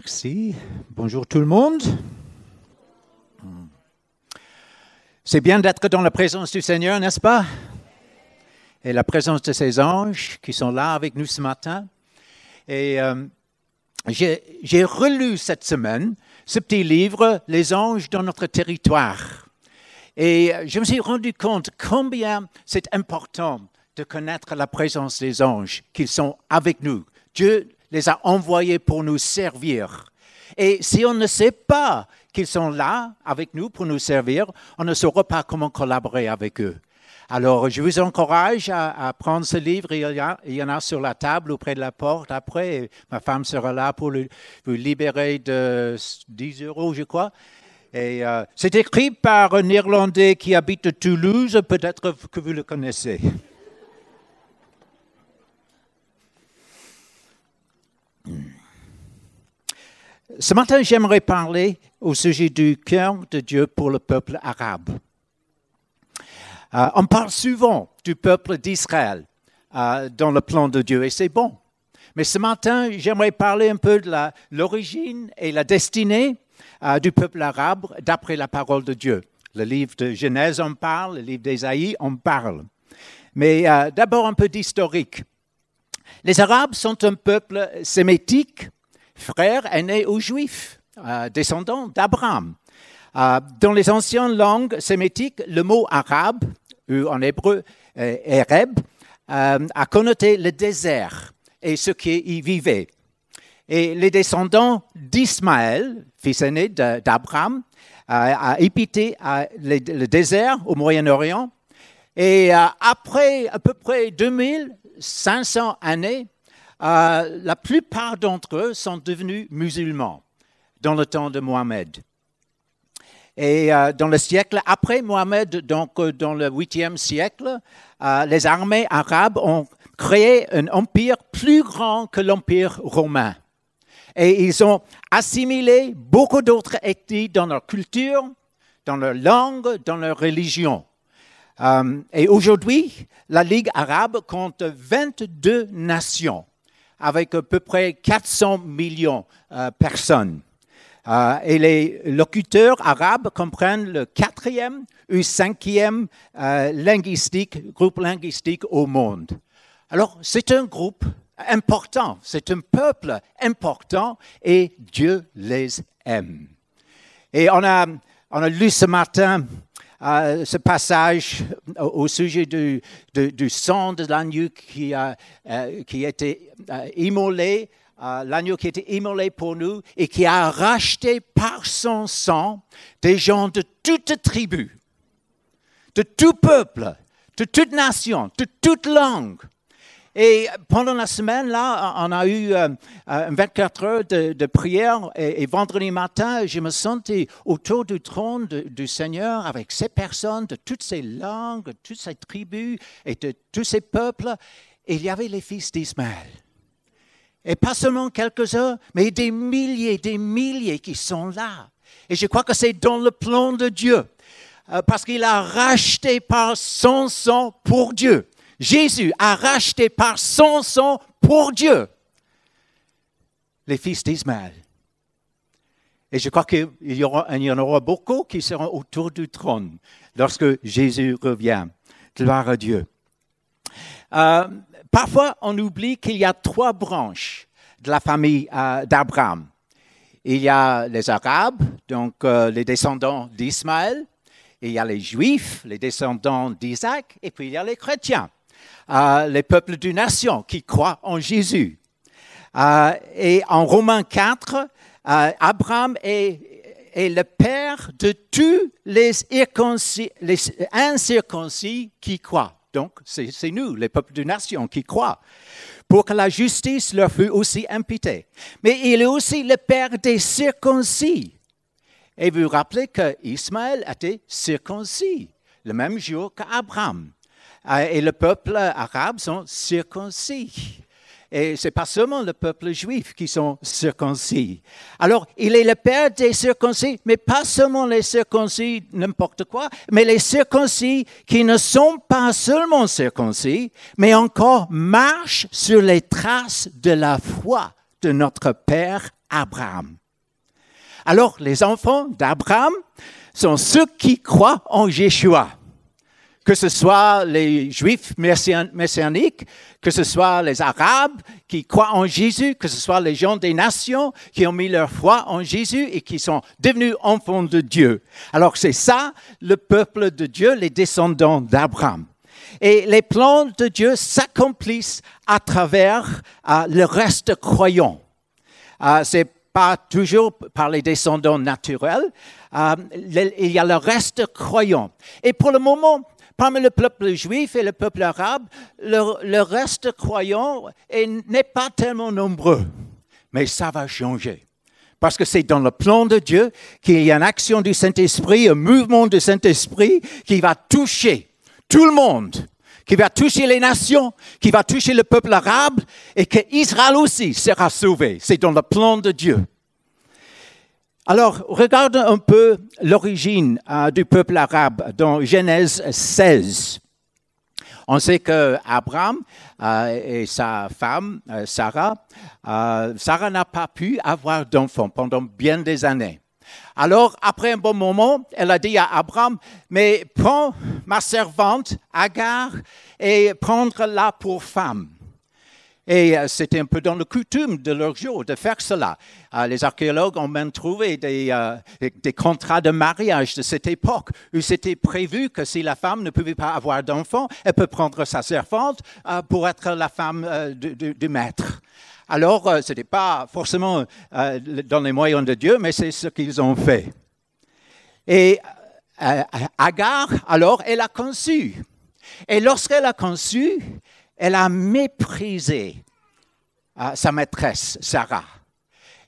Merci. Bonjour tout le monde. C'est bien d'être dans la présence du Seigneur, n'est-ce pas? Et la présence de ses anges qui sont là avec nous ce matin. Et euh, j'ai relu cette semaine ce petit livre, Les anges dans notre territoire. Et je me suis rendu compte combien c'est important de connaître la présence des anges, qu'ils sont avec nous. Dieu les a envoyés pour nous servir. Et si on ne sait pas qu'ils sont là avec nous pour nous servir, on ne saura pas comment collaborer avec eux. Alors, je vous encourage à, prendre ce livre. Il y, en a sur la table auprès de la porte. Après, ma femme sera là pour vous libérer de 10 euros, je crois. Et euh, c'est écrit par un Irlandais qui habite Toulouse. Peut-être que vous le connaissez. Ce matin, j'aimerais parler au sujet du cœur de Dieu pour le peuple arabe. Euh, on parle souvent du peuple d'Israël euh, dans le plan de Dieu et c'est bon. Mais ce matin, j'aimerais parler un peu de l'origine et la destinée euh, du peuple arabe d'après la parole de Dieu. Le livre de Genèse en parle, le livre d'Ésaïe en parle. Mais d'abord un peu d'historique. Les Arabes sont un peuple sémitique, frère aîné aux Juifs, euh, descendants d'Abraham. Euh, dans les anciennes langues sémitiques, le mot arabe, ou en hébreu euh, a connoté le désert et ceux qui y vivaient. Et les descendants d'Ismaël, fils aîné d'Abraham, a habité le désert au Moyen-Orient. Et après à peu près 2000, 500 années, euh, la plupart d'entre eux sont devenus musulmans dans le temps de Mohamed. Et euh, dans le siècle après Mohamed, donc euh, dans le 8e siècle, les armées arabes ont créé un empire plus grand que l'empire romain. Et ils ont assimilé beaucoup d'autres ethnies dans leur culture, dans leur langue, dans leur religion. Et aujourd'hui, la Ligue arabe compte 22 nations avec à peu près 400 millions de euh, personnes. Euh, et les locuteurs arabes comprennent le quatrième ou cinquième linguistique, groupe linguistique au monde. Alors, c'est un groupe important, c'est un peuple important et Dieu les aime. Et on a, on a lu ce matin ce passage au, sujet du, sang de l'agneau qui, a, euh, qui été euh, immolé, euh, l'agneau qui été immolé pour nous et qui a racheté par son sang des gens de toute tribu, de tout peuple, de toute nation, de toute langue. Et pendant la semaine, là, on a eu 24 euh, heures de, prière et, vendredi matin, je me sentais autour du trône du Seigneur avec ces personnes de toutes ces langues, de toutes ces tribus et de tous ces peuples. Et il y avait les fils d'Ismaël. Et pas seulement quelques-uns, mais des milliers, des milliers qui sont là. Et je crois que c'est dans le plan de Dieu, euh, parce qu'il a racheté par son sang pour Dieu. Jésus a racheté par son sang pour Dieu les fils d'Ismaël. Et je crois qu'il y, en aura beaucoup qui seront autour du trône lorsque Jésus revient. Gloire à Dieu. Euh, parfois, on oublie qu'il y a trois branches de la famille euh, d'Abraham. Il y a les Arabes, donc euh, les descendants d'Ismaël. Il y a les Juifs, les descendants d'Isaac. Et puis il y a les chrétiens les peuples d'une nation qui croient en Jésus. Euh, et en Romains 4, euh, Abraham est, le père de tous les, les incirconcis qui croient. Donc, c'est nous, les peuples d'une nation, qui croient, pour que la justice leur fût aussi imputée. Mais il est aussi le père des circoncis. Et vous vous rappelez qu'Ismaël était circoncis le même jour qu'Abraham. Euh, et le peuple arabe sont circoncis. Et ce n'est pas seulement le peuple juif qui sont circoncis. Alors, il est le père des circoncis, mais pas seulement les circoncis, n'importe quoi, mais les circoncis qui ne sont pas seulement circoncis, mais encore marchent sur les traces de la foi de notre père Abraham. Alors, les enfants d'Abraham sont ceux qui croient en Jésus que ce soit les juifs messianiques, que ce soit les arabes qui croient en Jésus, que ce soit les gens des nations qui ont mis leur foi en Jésus et qui sont devenus enfants de Dieu. Alors c'est ça le peuple de Dieu, les descendants d'Abraham. Et les plans de Dieu s'accomplissent à travers euh, le reste croyant. Euh, c'est pas toujours par les descendants naturels, euh, il y a le reste croyant. Et pour le moment, parmi le peuple juif et le peuple arabe, le, reste croyant n'est pas tellement nombreux. Mais ça va changer. Parce que c'est dans le plan de Dieu qu'il y a une action du Saint-Esprit, un mouvement du Saint-Esprit qui va toucher tout le monde, qui va toucher les nations, qui va toucher le peuple arabe et que Israël aussi sera sauvé. C'est dans le plan de Dieu. Alors, regardons un peu l'origine euh, du peuple arabe dans Genèse 16. On sait que Abraham euh, et sa femme euh, Sarah, Sarah n'a pas pu avoir d'enfant pendant bien des années. Alors, après un bon moment, elle a dit à Abraham, mais prends ma servante Agar et prends-la pour femme. Et euh, c'était un peu dans le coutume de leur jour de faire cela. Euh, les archéologues ont même trouvé euh, des, contrats de mariage de cette époque où c'était prévu que si la femme ne pouvait pas avoir d'enfant, elle peut prendre sa servante pour être la femme du, maître. Alors, ce n'était pas forcément dans les moyens de Dieu, mais c'est ce qu'ils ont fait. Et Agar, alors, elle a conçu. Et lorsqu'elle a conçu, elle a méprisé euh, sa maîtresse, Sarah.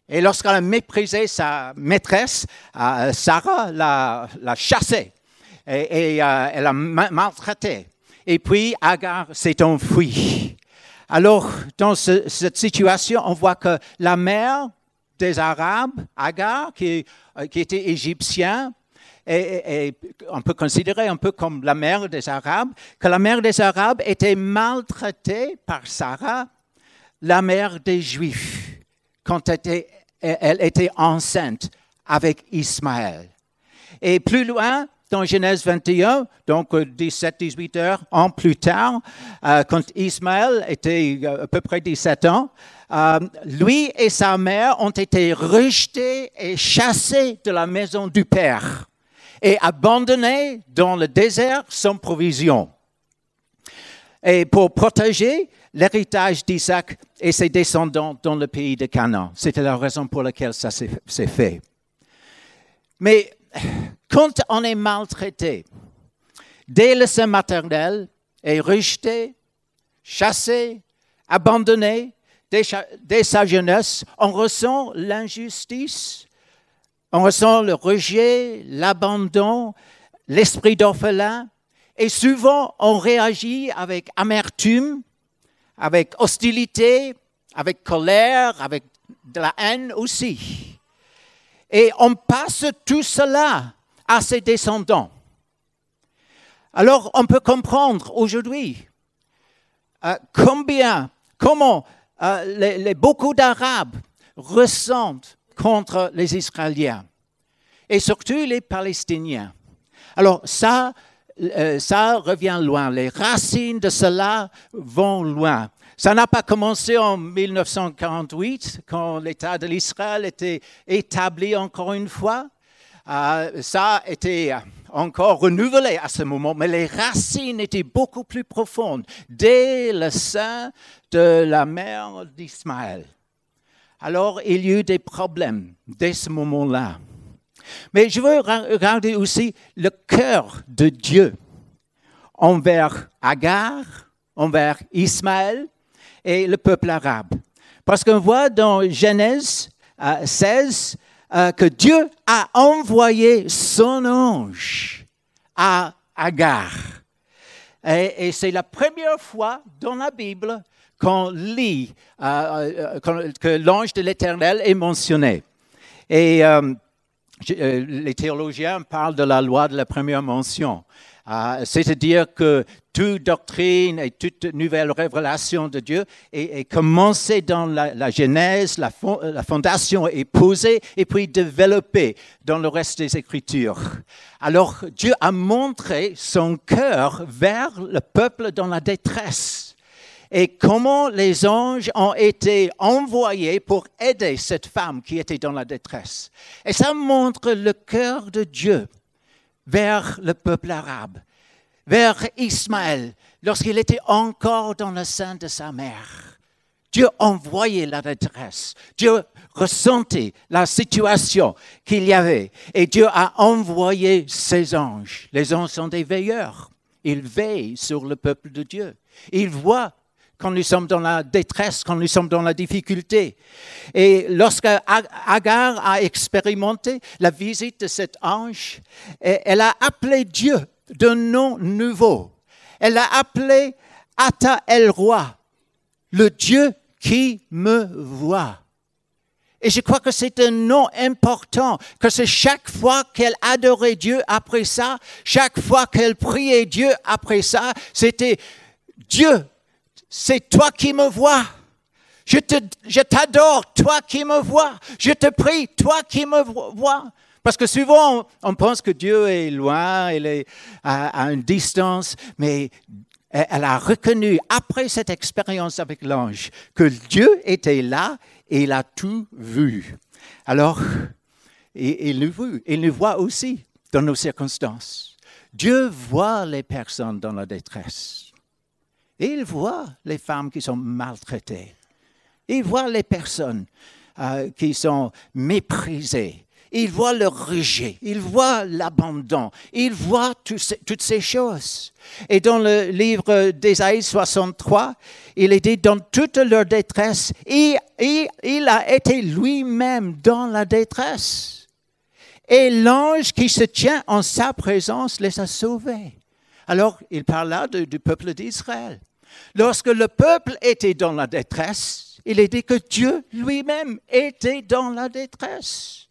Et lorsqu'elle a méprisé sa maîtresse, euh, Sarah l'a, chassée et, euh, elle a maltraité. Et puis Agar s'est enfuie. Alors, dans cette situation, on voit que la mère des Arabes, Agar, qui, qui était égyptien, et, on peut considérer un peu comme la mère des Arabes, que la mère des Arabes était maltraitée par Sarah, la mère des Juifs, quand elle était, enceinte avec Ismaël. Et plus loin, dans Genèse 21, donc 17-18 heures ans plus tard, euh, quand Ismaël était euh, à peu près 17 ans, euh, lui et sa mère ont été rejetés et chassés de la maison du Père et abandonné dans le désert sans provision. Et pour protéger l'héritage d'Isaac et ses descendants dans le pays de Canaan. C'était la raison pour laquelle ça s'est fait. Mais quand on est maltraité, dès le sein maternel, est rejeté, chassé, abandonné, dès sa jeunesse, on ressent l'injustice on ressent le rejet, l'abandon, l'esprit d'orphelin. Et souvent, on réagit avec amertume, avec hostilité, avec colère, avec de la haine aussi. Et on passe tout cela à ses descendants. Alors, on peut comprendre aujourd'hui euh, combien, comment euh, beaucoup d'Arabes ressentent contre les Israéliens et surtout les Palestiniens. Alors ça, euh, ça revient loin. Les racines de cela vont loin. Ça n'a pas commencé en 1948, quand l'État de l'Israël était établi encore une fois. Euh, ça a été encore renouvelé à ce moment, mais les racines étaient beaucoup plus profondes dès le sein de la mère d'Ismaël alors il y a eu des problèmes dès ce moment-là. Mais je veux regarder aussi le cœur de Dieu envers Agar, envers Ismaël et le peuple arabe. Parce qu'on voit dans Genèse 16 euh, euh, que Dieu a envoyé son ange à Agar. et c'est la première fois dans la Bible qu'on lit euh, euh, que l'ange de l'Éternel est mentionné. Et euh, les théologiens parlent de la loi de la première mention. Euh, c'est-à-dire que toute doctrine et toute nouvelle révélation de Dieu est, commencée dans la, Genèse, la, fondation est posée et puis développée dans le reste des Écritures. Alors Dieu a montré son cœur vers le peuple dans la détresse et comment les anges ont été envoyés pour aider cette femme qui était dans la détresse. Et ça montre le cœur de Dieu vers le peuple arabe, vers Ismaël, lorsqu'il était encore dans le sein de sa mère. Dieu envoyait la détresse. Dieu ressentait la situation qu'il y avait. Et Dieu a envoyé ses anges. Les anges sont des veilleurs. Ils veillent sur le peuple de Dieu. Ils voient quand nous sommes dans la détresse, quand nous sommes dans la difficulté. Et lorsque Agar a expérimenté la visite de cet ange, elle a appelé Dieu d'un nom nouveau. Elle a appelé Ata El Roi, le Dieu qui me voit. Et je crois que c'est un nom important, que c'est chaque fois qu'elle adorait Dieu après ça, chaque fois qu'elle priait Dieu après ça, c'était Dieu c'est toi qui me vois. Je, t'adore, toi qui me vois. Je te prie, toi qui me vois. Parce que souvent, on pense que Dieu est loin, il est à, une distance, mais elle a reconnu, après cette expérience avec l'ange, que Dieu était là et il a tout vu. Alors, il nous voit, il nous voit aussi dans nos circonstances. Dieu voit les personnes dans la détresse. Il voit les femmes qui sont maltraitées. Il voit les personnes euh, qui sont méprisées. Il voit le rejet, il voit l'abandon, il voit toutes ces choses. Et dans le livre d'Ésaïe 63, il est dit, dans toute leur détresse, il a été lui-même dans la détresse. Et l'ange qui se tient en sa présence les a sauvés. Alors, il parle là du peuple d'Israël. Lorsque le peuple était dans la détresse, il est dit que Dieu lui-même était dans la détresse.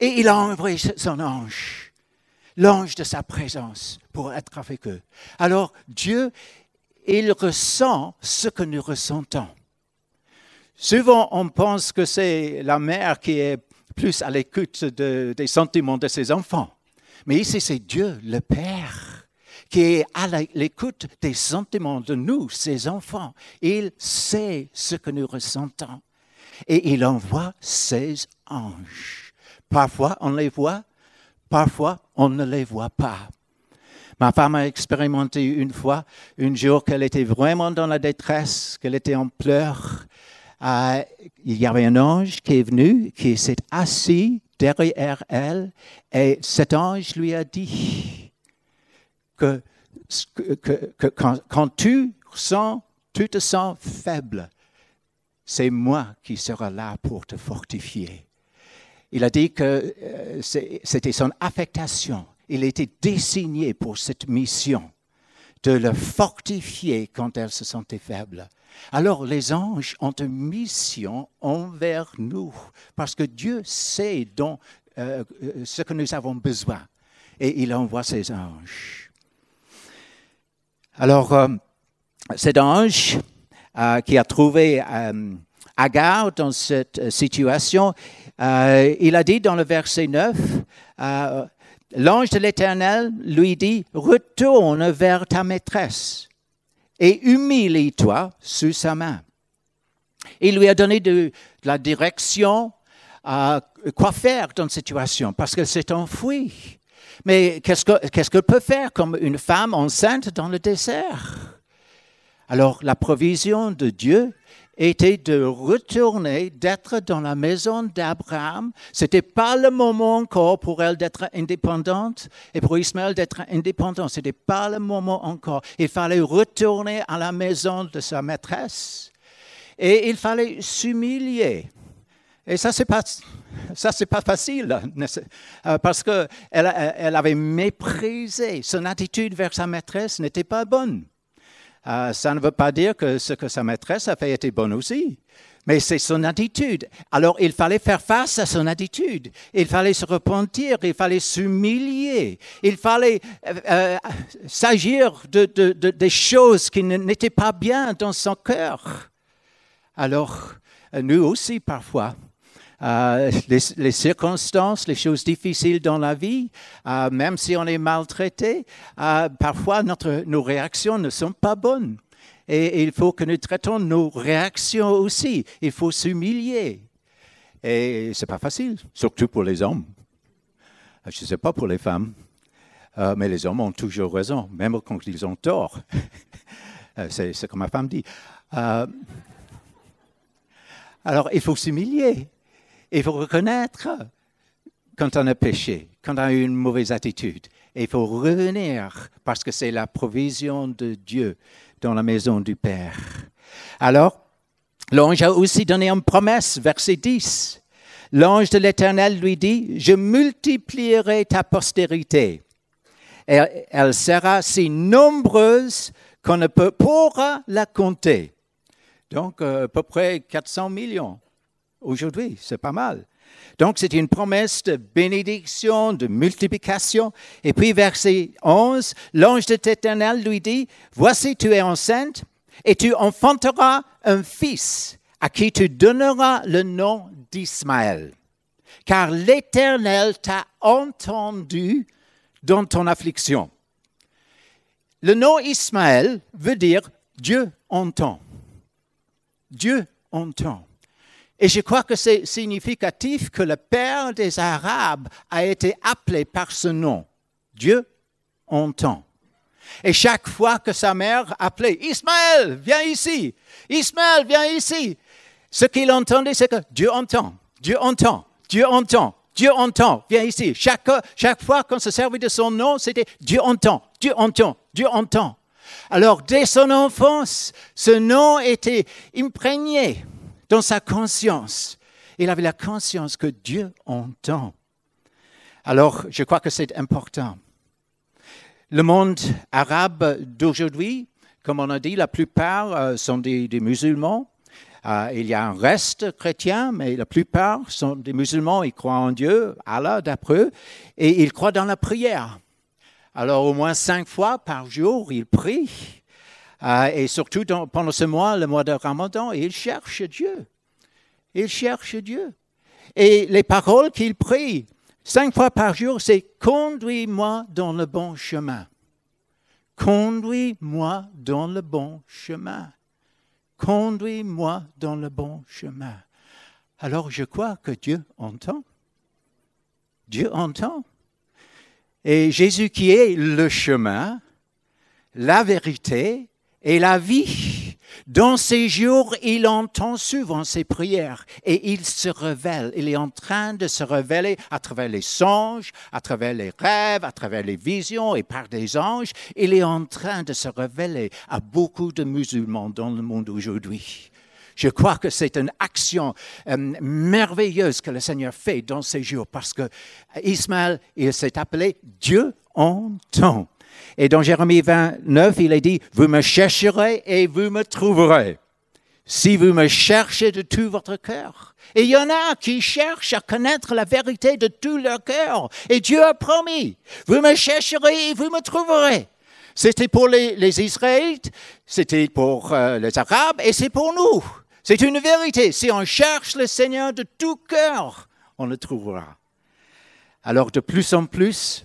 Et il a envoyé son ange, l'ange de sa présence, pour être avec eux. Alors Dieu, il ressent ce que nous ressentons. Souvent, on pense que c'est la mère qui est plus à l'écoute des sentiments de ses enfants. Mais ici, c'est Dieu, le Père qui est à l'écoute des sentiments de nous, ses enfants. Il sait ce que nous ressentons. Et il envoie ses anges. Parfois, on les voit, parfois, on ne les voit pas. Ma femme a expérimenté une fois, un jour qu'elle était vraiment dans la détresse, qu'elle était en pleurs. Euh, il y avait un ange qui est venu, qui s'est assis derrière elle, et cet ange lui a dit, que, quand, tu, sens, tu te sens faible, c'est moi qui serai là pour te fortifier. Il a dit que euh, c'était son affectation. Il était désigné pour cette mission de le fortifier quand elle se sentait faible. Alors les anges ont une mission envers nous, parce que Dieu sait dont, euh, euh, ce que nous avons besoin, et il envoie ses anges. Alors, euh, cet ange euh, qui a trouvé euh, Agar dans cette situation, il a dit dans le verset 9, l'ange de l'Éternel lui dit, retourne vers ta maîtresse et humilie-toi sous sa main. Il lui a donné de, la direction, à quoi faire dans cette situation, parce qu'elle s'est enfouie. Mais qu'est-ce qu'elle peut faire comme une femme enceinte dans le désert? Alors la provision de Dieu était de retourner, d'être dans la maison d'Abraham. Ce n'était pas le moment encore pour elle d'être indépendante et pour Ismaël d'être indépendant. Ce n'était pas le moment encore. Il fallait retourner à la maison de sa maîtresse et il fallait s'humilier. Et ça, c'est pas, ça, c'est pas facile, euh, parce qu'elle elle avait méprisé. Son attitude vers sa maîtresse n'était pas bonne. Euh, ça ne veut pas dire que ce que sa maîtresse a fait était bon aussi. Mais c'est son attitude. Alors il fallait faire face à son attitude. Il fallait se repentir, il fallait s'humilier, il fallait euh, s'agir de, des choses qui n'étaient pas bien dans son cœur. Alors, nous aussi, parfois, euh, les, circonstances, les choses difficiles dans la vie, même si on est maltraité, parfois notre, nos réactions ne sont pas bonnes. Et il faut que nous traitons nos réactions aussi. Il faut s'humilier. Et ce n'est pas facile, surtout pour les hommes. Je ne sais pas pour les femmes, euh, mais les hommes ont toujours raison, même quand ils ont tort. Euh, c'est comme ma femme dit. Euh, alors, il faut s'humilier. Il faut reconnaître quand on a péché, quand on a eu une mauvaise attitude. Et il faut revenir parce que c'est la provision de Dieu dans la maison du Père. Alors, l'ange a aussi donné une promesse, verset 10. L'ange de l'Éternel lui dit, je multiplierai ta postérité. Et elle sera si nombreuse qu'on ne peut pourra la compter. Donc, euh, à peu près 400 millions. Aujourd'hui, c'est pas mal. Donc, c'est une promesse de bénédiction, de multiplication. Et puis, verset 11, l'ange de l'Éternel lui dit, Voici, tu es enceinte et tu enfanteras un fils à qui tu donneras le nom d'Ismaël. Car l'Éternel t'a entendu dans ton affliction. Le nom Ismaël veut dire Dieu entend. Dieu entend. Et je crois que c'est significatif que le père des Arabes a été appelé par ce nom. Dieu entend. Et chaque fois que sa mère appelait Ismaël, viens ici, Ismaël, viens ici, ce qu'il entendait, c'est que Dieu entend, Dieu entend, Dieu entend, Dieu entend, viens ici. Chaque, chaque fois qu'on se servait de son nom, c'était Dieu entend, Dieu entend, Dieu entend. Alors, dès son enfance, ce nom était imprégné dans sa conscience. Il avait la conscience que Dieu entend. Alors, je crois que c'est important. Le monde arabe d'aujourd'hui, comme on a dit, la plupart euh, sont des, musulmans. Euh, il y a un reste chrétien, mais la plupart sont des musulmans. Ils croient en Dieu, Allah d'après eux, et ils croient dans la prière. Alors, au moins cinq fois par jour, ils prient. Euh, et surtout pendant ce mois, le mois de Ramadan, il cherche Dieu. Il cherche Dieu. Et les paroles qu'il prie cinq fois par jour, c'est Conduis-moi dans le bon chemin. Conduis-moi dans le bon chemin. Conduis-moi dans le bon chemin. Alors je crois que Dieu entend. Dieu entend. Et Jésus qui est le chemin, la vérité et la vie. Dans ces jours, il entend souvent ses prières et il se révèle. Il est en train de se révéler à travers les songes, à travers les rêves, à travers les visions et par des anges. Il est en train de se révéler à beaucoup de musulmans dans le monde aujourd'hui. Je crois que c'est une action euh, merveilleuse que le Seigneur fait dans ces jours parce que Ismaël, il s'est appelé Dieu entend. Et dans Jérémie 29, il est dit, vous me chercherez et vous me trouverez. Si vous me cherchez de tout votre cœur. Et il y en a qui cherchent à connaître la vérité de tout leur cœur. Et Dieu a promis, vous me chercherez et vous me trouverez. C'était pour les, Israélites, c'était pour euh, les Arabes et c'est pour nous. C'est une vérité. Si on cherche le Seigneur de tout cœur, on le trouvera. Alors de plus en plus,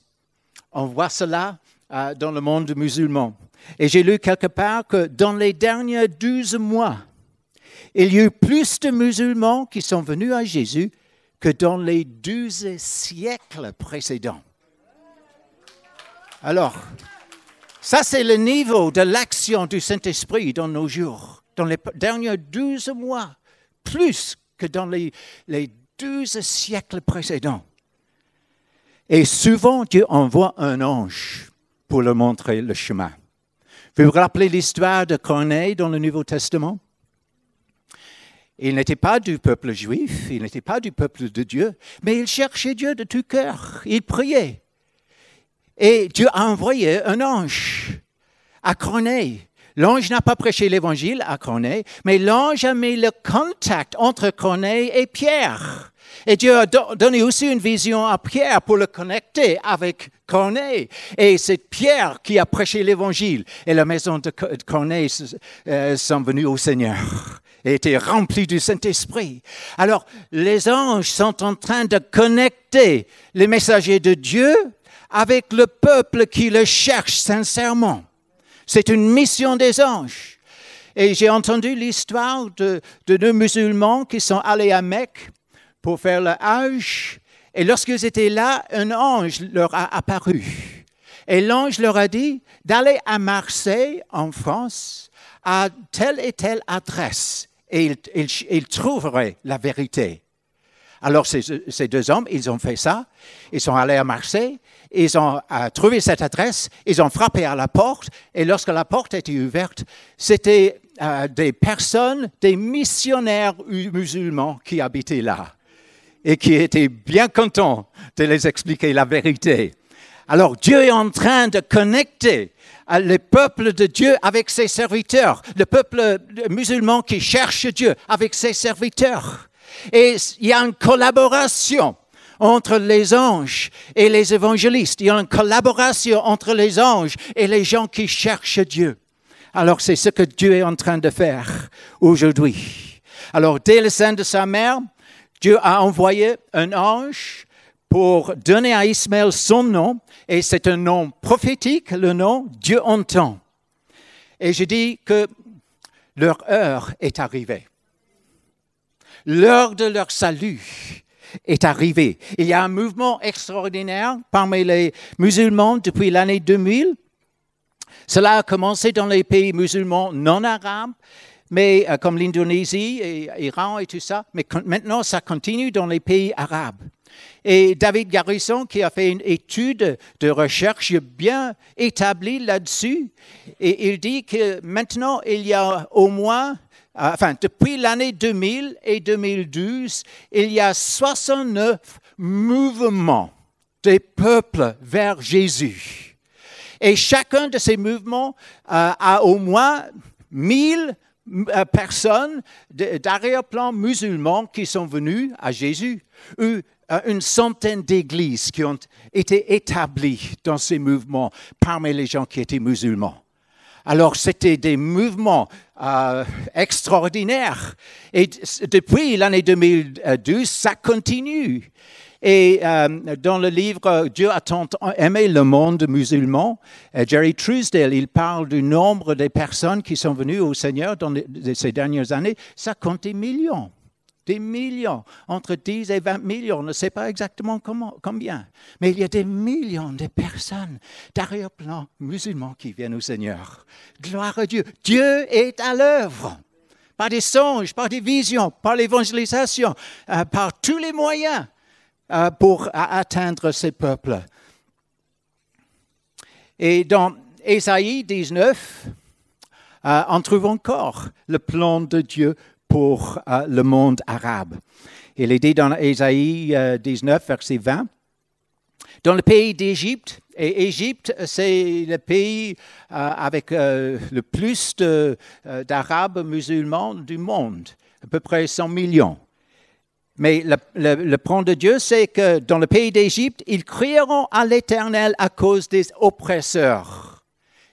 on voit cela euh, dans le monde musulman. Et j'ai lu quelque part que dans les derniers douze mois, il y a eu plus de musulmans qui sont venus à Jésus que dans les douze siècles précédents. Alors, ça c'est le niveau de l'action du Saint-Esprit dans nos jours, dans les derniers douze mois, plus que dans les, les douze siècles précédents. Et souvent, Dieu envoie un ange pour leur montrer le chemin. Vous vous rappelez l'histoire de Corneille dans le Nouveau Testament? Il n'était pas du peuple juif, il n'était pas du peuple de Dieu, mais il cherchait Dieu de tout cœur, il priait. Et Dieu a envoyé un ange à Corneille L'ange n'a pas prêché l'évangile à Corneille, mais l'ange a mis le contact entre Corneille et Pierre. Et Dieu a donné aussi une vision à Pierre pour le connecter avec Corneille. Et c'est Pierre qui a prêché l'évangile. Et la maison de Corneille euh, sont venus au Seigneur et étaient remplis du Saint-Esprit. Alors, les anges sont en train de connecter les messagers de Dieu avec le peuple qui le cherche sincèrement. C'est une mission des anges. Et j'ai entendu l'histoire de, deux musulmans qui sont allés à Mecque pour faire le Hajj. Et lorsqu'ils étaient là, un ange leur a apparu. Et l'ange leur a dit d'aller à Marseille, en France, à telle et telle adresse. Et ils, trouveraient la vérité. Alors ces, ces, deux hommes, ils ont fait ça. Ils sont allés à Marseille ils ont euh, trouvé cette adresse, ils ont frappé à la porte, et lorsque la porte était ouverte, c'était euh, des personnes, des missionnaires musulmans qui habitaient là, et qui étaient bien contents de les expliquer la vérité. Alors Dieu est en train de connecter euh, le peuple de Dieu avec ses serviteurs, le peuple musulman qui cherche Dieu avec ses serviteurs. Et il y a une collaboration entre les anges et les évangélistes. Il y a une collaboration entre les anges et les gens qui cherchent Dieu. Alors c'est ce que Dieu est en train de faire aujourd'hui. Alors dès le sein de sa mère, Dieu a envoyé un ange pour donner à Ismaël son nom, et c'est un nom prophétique, le nom Dieu entend. Et je dis que leur heure est arrivée. L'heure de leur salut est arrivé. Il y a un mouvement extraordinaire parmi les musulmans depuis l'année 2000. Cela a commencé dans les pays musulmans non arabes, mais euh, comme l'Indonésie et l'Iran et tout ça, mais maintenant ça continue dans les pays arabes. Et David Garrison, qui a fait une étude de recherche bien établie là-dessus, il dit que maintenant il y a au moins enfin, depuis l'année 2000 et 2012, il y a 69 mouvements des peuples vers Jésus. Et chacun de ces mouvements euh, a au moins 1000 euh, personnes d'arrière-plan musulmans qui sont venues à Jésus, ou une centaine d'églises qui ont été établies dans ces mouvements parmi les gens qui étaient musulmans. Alors c'était des mouvements euh, extraordinaires. Et depuis l'année 2012, ça continue. Et euh, dans le livre Dieu a tant aimé le monde musulman, euh, Jerry Truesdale, il parle du nombre de personnes qui sont venues au Seigneur dans ces dernières années. Ça compte des millions des millions, entre 10 et 20 millions, on ne sait pas exactement combien, mais il y a des millions de personnes d'arrière-plan musulmans qui viennent au Seigneur. Gloire à Dieu. Dieu est à l'œuvre par des songes, par des visions, par l'évangélisation, euh, par tous les moyens euh, pour atteindre ces peuples. Et dans Ésaïe 19, euh, on trouve encore le plan de Dieu pour euh, le monde arabe. Il est dit dans Ésaïe 19, euh, verset 20, dans le pays d'Égypte, et Égypte, c'est le pays euh, avec le plus d'Arabes musulmans du monde, à peu près 100 millions. Mais le, le plan de Dieu, c'est que dans le pays d'Égypte, ils crieront à l'Éternel à cause des oppresseurs.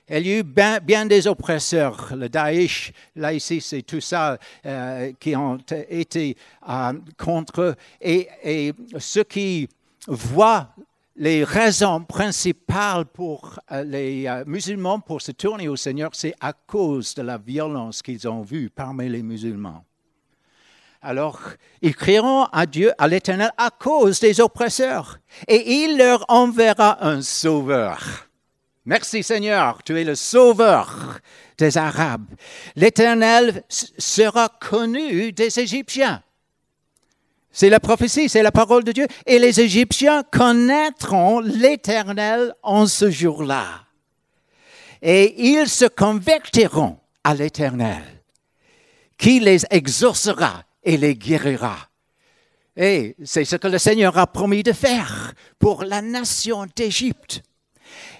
Il y a eu bien, des oppresseurs, le Daesh, l'ISIS et tout ça, euh, qui ont été euh, contre Et, et, ceux qui voient les raisons principales pour euh, les musulmans pour se tourner au Seigneur, c'est à cause de la violence qu'ils ont vue parmi les musulmans. Alors, ils crieront à Dieu, à l'Éternel, à cause des oppresseurs, et il leur enverra un sauveur Merci Seigneur, tu es le sauveur des Arabes. L'Éternel sera connu des Égyptiens. C'est la prophétie, c'est la parole de Dieu. Et les Égyptiens connaîtront l'Éternel en ce jour-là. Et ils se convertiront à l'Éternel, qui les exaucera et les guérira. Et c'est ce que le Seigneur a promis de faire pour la nation d'Égypte.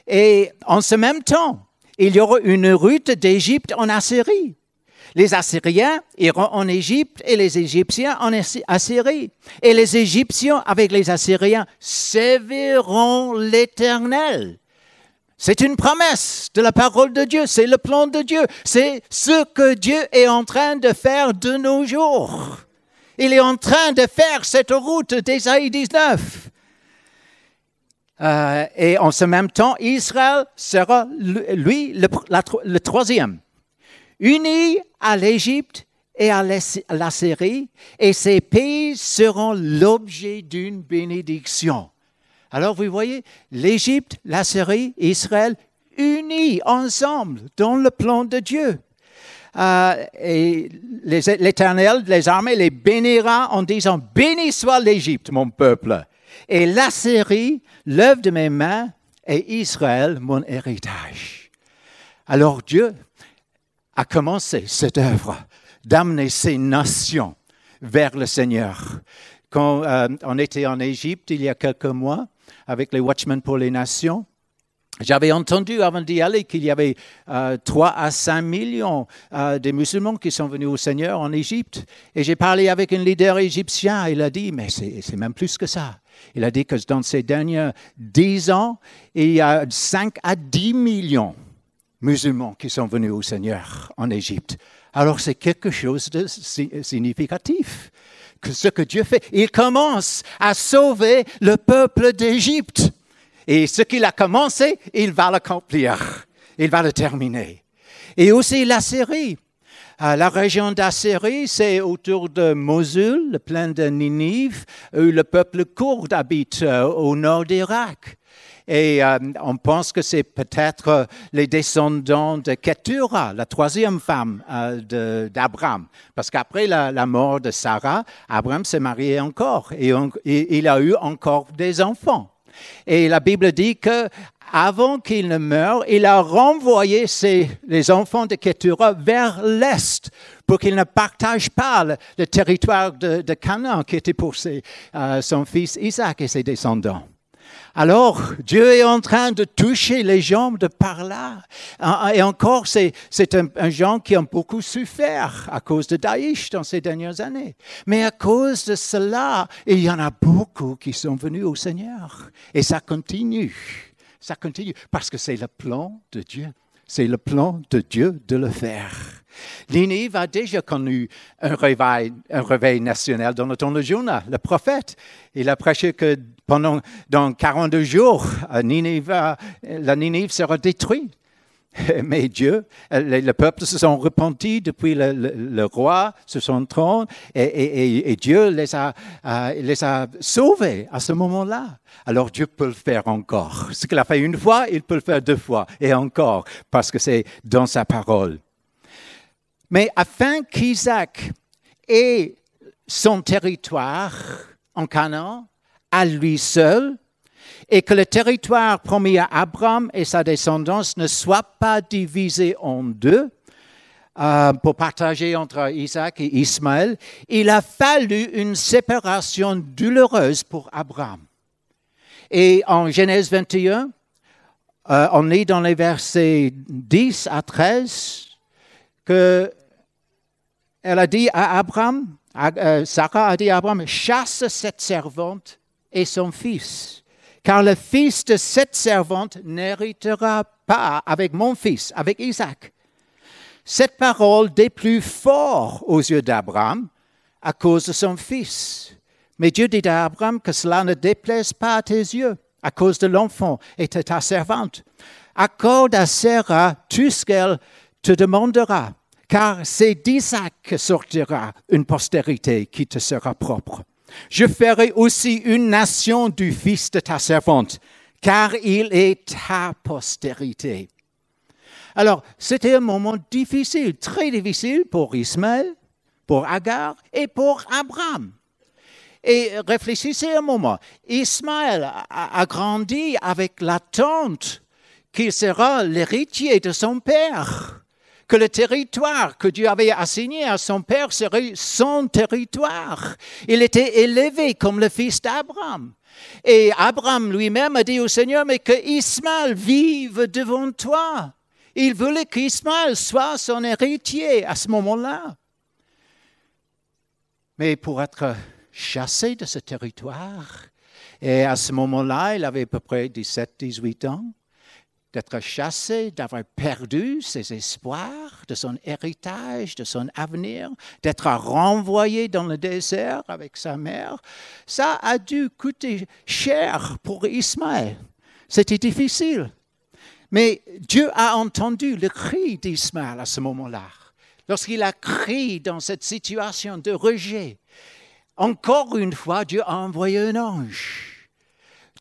Et en ce même temps, il y aura une route d'Égypte en Assyrie. Les Assyriens iront en Égypte et les Égyptiens en Assyrie. Et les Égyptiens avec les Assyriens serviront l'Éternel. C'est une promesse de la parole de Dieu, c'est le plan de Dieu, c'est ce que Dieu est en train de faire de nos jours. Il est en train de faire cette route d'Ésaïe 19. Euh, et en ce même temps, Israël sera, lui, le, troisième, uni à l'Égypte et à la Syrie, et ces pays seront l'objet d'une bénédiction. Alors vous voyez, l'Égypte, la Syrie, Israël, unis ensemble dans le plan de Dieu. Euh, et l'Éternel les armées les bénira en disant, béni soit l'Égypte, mon peuple, et la Syrie, l'œuvre de mes mains, et Israël, mon héritage. Alors Dieu a commencé cette œuvre d'amener ces nations vers le Seigneur. Quand euh, on était en Égypte il y a quelques mois avec les Watchmen pour les Nations, j'avais entendu avant d'y aller qu'il y avait euh, 3 à 5 millions euh, de musulmans qui sont venus au Seigneur en Égypte. Et j'ai parlé avec un leader égyptien. Il a dit, mais c'est même plus que ça. Il a dit que dans ces derniers 10 ans, il y a 5 à 10 millions de musulmans qui sont venus au Seigneur en Égypte. Alors c'est quelque chose de significatif que ce que Dieu fait. Il commence à sauver le peuple d'Égypte. Et ce qu'il a commencé, il va l'accomplir. Il va le terminer. Et aussi la Syrie. Euh, la région d'Assyrie, c'est autour de Mosul, le plain de Ninive, où le peuple court habite euh, au nord d'Irak. Et euh, on pense que c'est peut-être les descendants de Ketura, la troisième femme d'Abraham. Parce qu'après la, mort de Sarah, Abraham s'est marié encore et il a eu encore des enfants. Et la Bible dit que avant qu'il ne meure, il a renvoyé les enfants de Ketura vers l'est pour qu'ils ne partagent pas le, territoire de, Canaan qui était pour euh, son fils Isaac et ses descendants. Alors, Dieu est en train de toucher les gens de par là. Et encore, c'est un, un gens qui ont beaucoup souffert à cause de Daïch dans ces dernières années. Mais à cause de cela, il y en a beaucoup qui sont venus au Seigneur. Et ça continue. Ça continue parce que c'est le plan de Dieu. C'est le plan de Dieu de le faire. Ninive a déjà connu un réveil, national dans le temps de Jonah, le prophète. Il a prêché que pendant dans 42 jours, la Ninive sera détruite. Mais Dieu, le, peuple se sont repentis depuis le, roi sur son trône et, Dieu les les a sauvés à ce moment-là. Alors Dieu peut le faire encore. Ce qu'il a fait une fois, il peut le faire deux fois et encore parce que c'est dans sa parole. Mais afin qu'Isaac ait son territoire en Canaan à lui seul, et que le territoire promis à Abraham et sa descendance ne soit pas divisé en deux, euh, pour partager entre Isaac et Ismaël, il a fallu une séparation douloureuse pour Abraham. Et en Genèse 21, euh, on lit dans les versets 10 à 13 que elle a dit à Abraham, euh, Sarah a dit à Abraham, chasse cette servante et son fils, car le fils de cette servante n'héritera pas avec mon fils, avec Isaac. Cette parole déplut fort aux yeux d'Abraham à cause de son fils. Mais Dieu dit à Abraham que cela ne déplaise pas à tes yeux à cause de l'enfant et de ta servante. Accorde à Sarah tout ce qu'elle te demandera, car c'est d'Isaac que sortira une postérité qui te sera propre. Je ferai aussi une nation du fils de ta servante, car il est ta postérité. Alors, c'était un moment difficile, très difficile pour Ismaël, pour Agar et pour Abraham. Et réfléchissez un moment. Ismaël a, grandi avec l'attente qu'il sera l'héritier de son père que le territoire que Dieu avait assigné à son père serait son territoire. Il était élevé comme le fils d'Abraham. Et Abraham lui-même a dit au Seigneur, mais que Ismaël vive devant toi. Il voulait qu'Ismaël soit son héritier à ce moment-là. Mais pour être chassé de ce territoire, et à ce moment-là, il avait à peu près 17-18 ans, d'être chassé, d'avoir perdu ses espoirs, de son héritage, de son avenir, d'être renvoyé dans le désert avec sa mère, ça a dû coûter cher pour Ismaël. C'était difficile. Mais Dieu a entendu le cri d'Ismaël à ce moment-là. Lorsqu'il a crié dans cette situation de rejet, encore une fois, Dieu a envoyé un ange.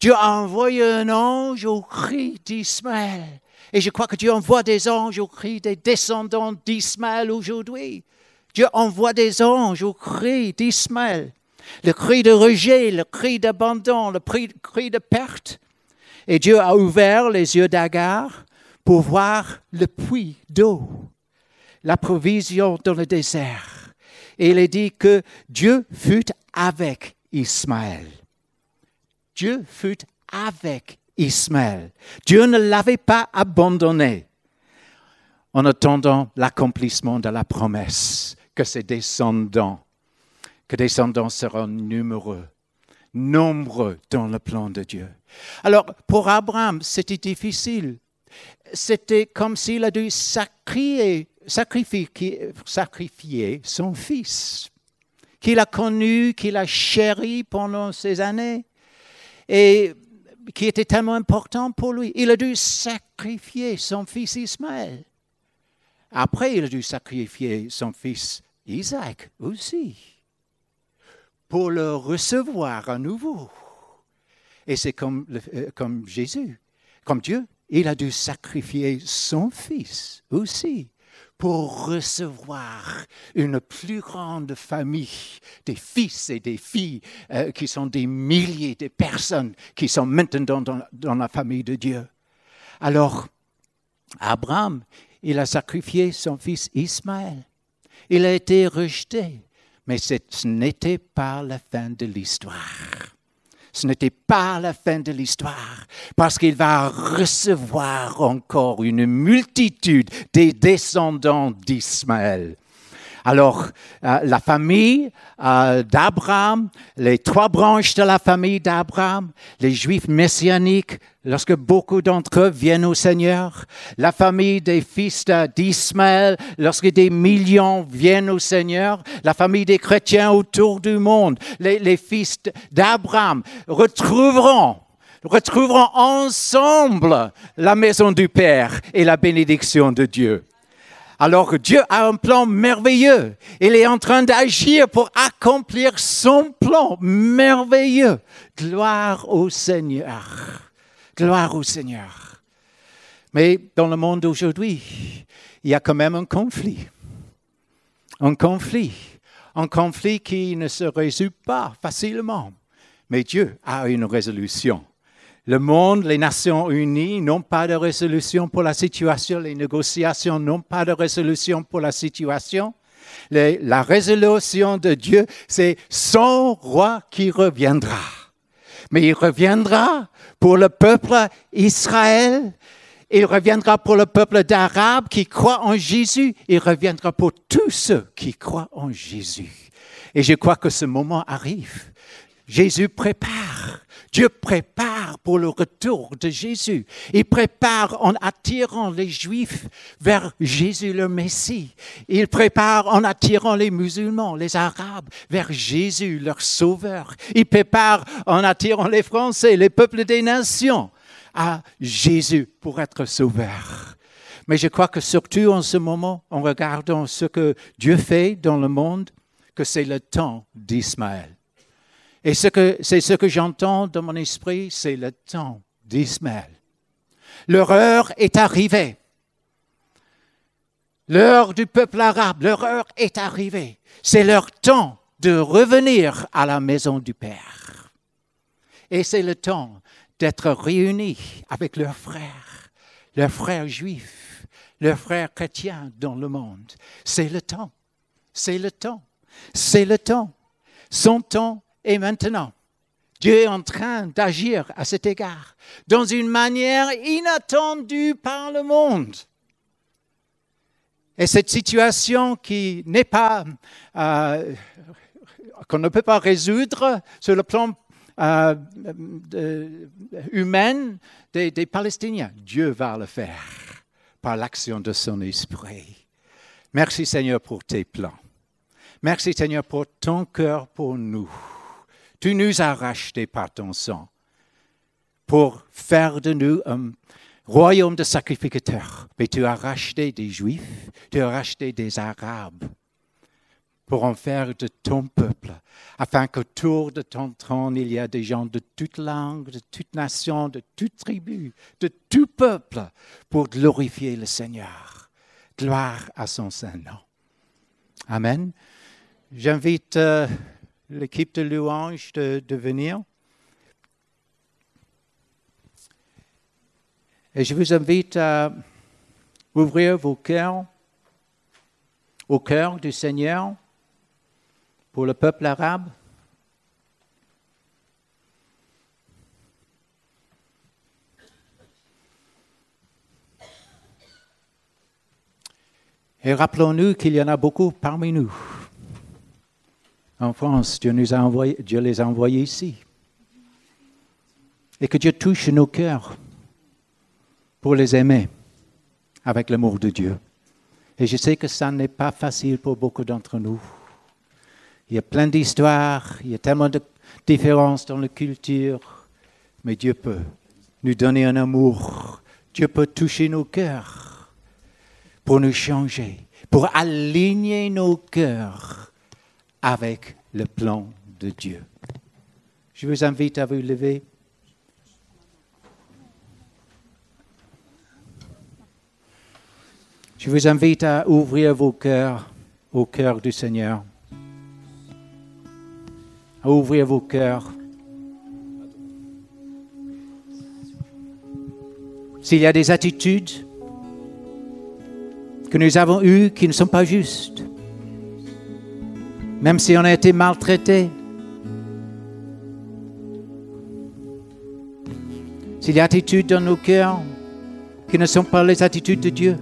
Dieu a envoyé un ange au cri d'Ismaël. Et je crois que Dieu envoie des anges au cri des descendants d'Ismaël aujourd'hui. Dieu envoie des anges au cri d'Ismaël. Le cri de rejet, le cri d'abandon, le cri de perte. Et Dieu a ouvert les yeux d'Agar pour voir le puits d'eau, la provision dans le désert. Et il est dit que Dieu fut avec Ismaël. Dieu fut avec Ismaël. Dieu ne l'avait pas abandonné en attendant l'accomplissement de la promesse que ses descendants, que descendants seront numereux, nombreux dans le plan de Dieu. Alors, pour Abraham, c'était difficile. C'était comme s'il a dû sacrifier, sacrifier son fils, qu'il a connu, qu'il a chéri pendant ces années, et qui était tellement important pour lui. Il a dû sacrifier son fils Ismaël. Après, il a dû sacrifier son fils Isaac aussi, pour le recevoir à nouveau. Et c'est comme, euh, comme Jésus, comme Dieu, il a dû sacrifier son Fils aussi pour recevoir une plus grande famille des fils et des filles euh, qui sont des milliers de personnes qui sont maintenant dans, dans, la famille de Dieu. Alors, Abraham, il a sacrifié son fils Ismaël. Il a été rejeté, mais ce n'était pas la fin de l'histoire ce n'était pas la fin de l'histoire, parce qu'il va recevoir encore une multitude des descendants d'Ismaël. Alors, euh, la famille euh, d'Abraham, les trois branches de la famille d'Abraham, les Juifs messianiques, lorsque beaucoup d'entre eux viennent au Seigneur, la famille des fils d'Ismaël, lorsque des millions viennent au Seigneur, la famille des chrétiens autour du monde, les, les fils d'Abraham retrouveront retrouveront ensemble la maison du Père et la bénédiction de Dieu. Alors Dieu a un plan merveilleux. Il est en train d'agir pour accomplir son plan merveilleux. Gloire au Seigneur. Gloire au Seigneur. Mais dans le monde d'aujourd'hui, il y a quand même un conflit. Un conflit. Un conflit qui ne se résout pas facilement. Mais Dieu a une résolution. Le monde, les Nations Unies n'ont pas de résolution pour la situation, les négociations n'ont pas de résolution pour la situation. la résolution de Dieu, c'est son roi qui reviendra. Mais il reviendra pour le peuple Israël, il reviendra pour le peuple d'Arabes qui croit en Jésus, il reviendra pour tous ceux qui croient en Jésus. Et je crois que ce moment arrive. Jésus prépare Dieu prépare pour le retour de Jésus. Il prépare en attirant les Juifs vers Jésus le Messie. Il prépare en attirant les musulmans, les Arabes vers Jésus leur Sauveur. Il prépare en attirant les Français, les peuples des nations à Jésus pour être Sauveur. Mais je crois que surtout en ce moment, en regardant ce que Dieu fait dans le monde, que c'est le temps d'Ismaël. Et c'est ce que j'entends dans mon esprit, c'est le temps d'Ismaël. L'heure est arrivée. L'heure du peuple arabe, l'heure est arrivée. C'est leur temps de revenir à la maison du Père. Et c'est le temps d'être réunis avec leurs frères, leurs frères juifs, leurs frères chrétiens dans le monde. C'est le temps. C'est le temps. C'est le temps. Son temps et maintenant, Dieu est en train d'agir à cet égard, dans une manière inattendue par le monde. Et cette situation qui n'est pas, euh, qu'on ne peut pas résoudre sur le plan euh, humain des, des Palestiniens, Dieu va le faire par l'action de son esprit. Merci Seigneur pour tes plans. Merci Seigneur pour ton cœur pour nous. Tu nous as rachetés par ton sang pour faire de nous un royaume de sacrificateurs. Mais tu as racheté des Juifs, tu as racheté des Arabes pour en faire de ton peuple, afin qu'autour de ton trône, il y a des gens de toute langue, de toute nation, de toute tribu, de tout peuple, pour glorifier le Seigneur. Gloire à son Saint-Nom. Amen. J'invite euh, l'équipe de louange de, de venir. Et je vous invite à ouvrir vos cœurs au cœur du Seigneur pour le peuple arabe. Et rappelons-nous qu'il y en a beaucoup parmi nous. En France, Dieu, nous a envoyé, Dieu les a envoyés ici. Et que Dieu touche nos cœurs pour les aimer avec l'amour de Dieu. Et je sais que ça n'est pas facile pour beaucoup d'entre nous. Il y a plein d'histoires, il y a tellement de différences dans la culture, mais Dieu peut nous donner un amour. Dieu peut toucher nos cœurs pour nous changer, pour aligner nos cœurs avec le plan de Dieu. Je vous invite à vous lever. Je vous invite à ouvrir vos cœurs au cœur du Seigneur. À ouvrir vos cœurs. S'il y a des attitudes que nous avons eues qui ne sont pas justes, même si on a été maltraité, des attitudes dans nos cœurs qui ne sont pas les attitudes de Dieu,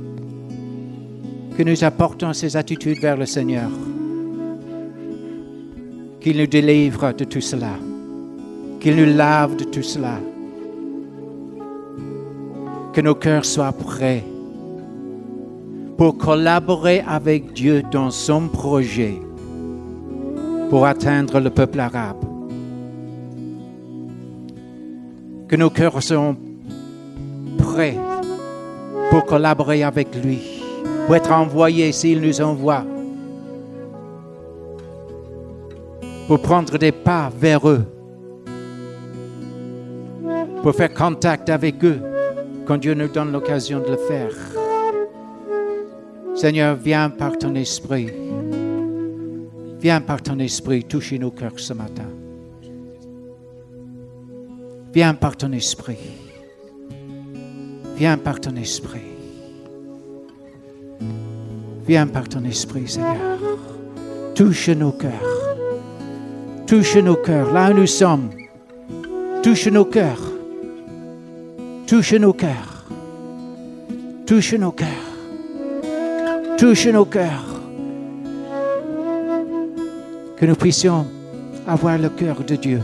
que nous apportons ces attitudes vers le Seigneur. Qu'il nous délivre de tout cela. Qu'il nous lave de tout cela. Que nos cœurs soient prêts pour collaborer avec Dieu dans son projet pour atteindre le peuple arabe. Que nos cœurs soient prêts pour collaborer avec lui pour être envoyé s'il nous envoie, pour prendre des pas vers eux, pour faire contact avec eux quand Dieu nous donne l'occasion de le faire. Seigneur, viens par ton esprit. Viens par ton esprit toucher nos cœurs ce matin. Viens par ton esprit. Viens par ton esprit. Viens par ton esprit, Seigneur. Touche nos cœurs. Touche nos cœurs, là où nous sommes. Touche nos cœurs. Touche nos cœurs. Touche nos cœurs. Touche nos cœurs. Que nous puissions avoir le cœur de Dieu.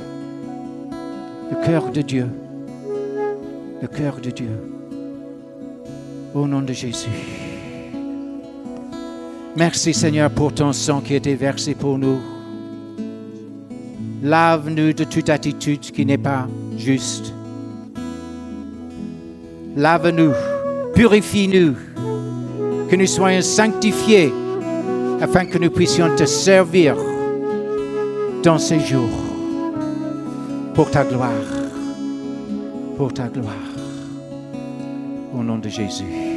Le cœur de Dieu. Le cœur de Dieu. Au nom de Jésus. Merci Seigneur pour ton sang qui a été versé pour nous. Lave-nous de toute attitude qui n'est pas juste. Lave-nous, purifie-nous, que nous soyons sanctifiés afin que nous puissions te servir dans ces jours pour ta gloire, pour ta gloire. Au nom de Jésus.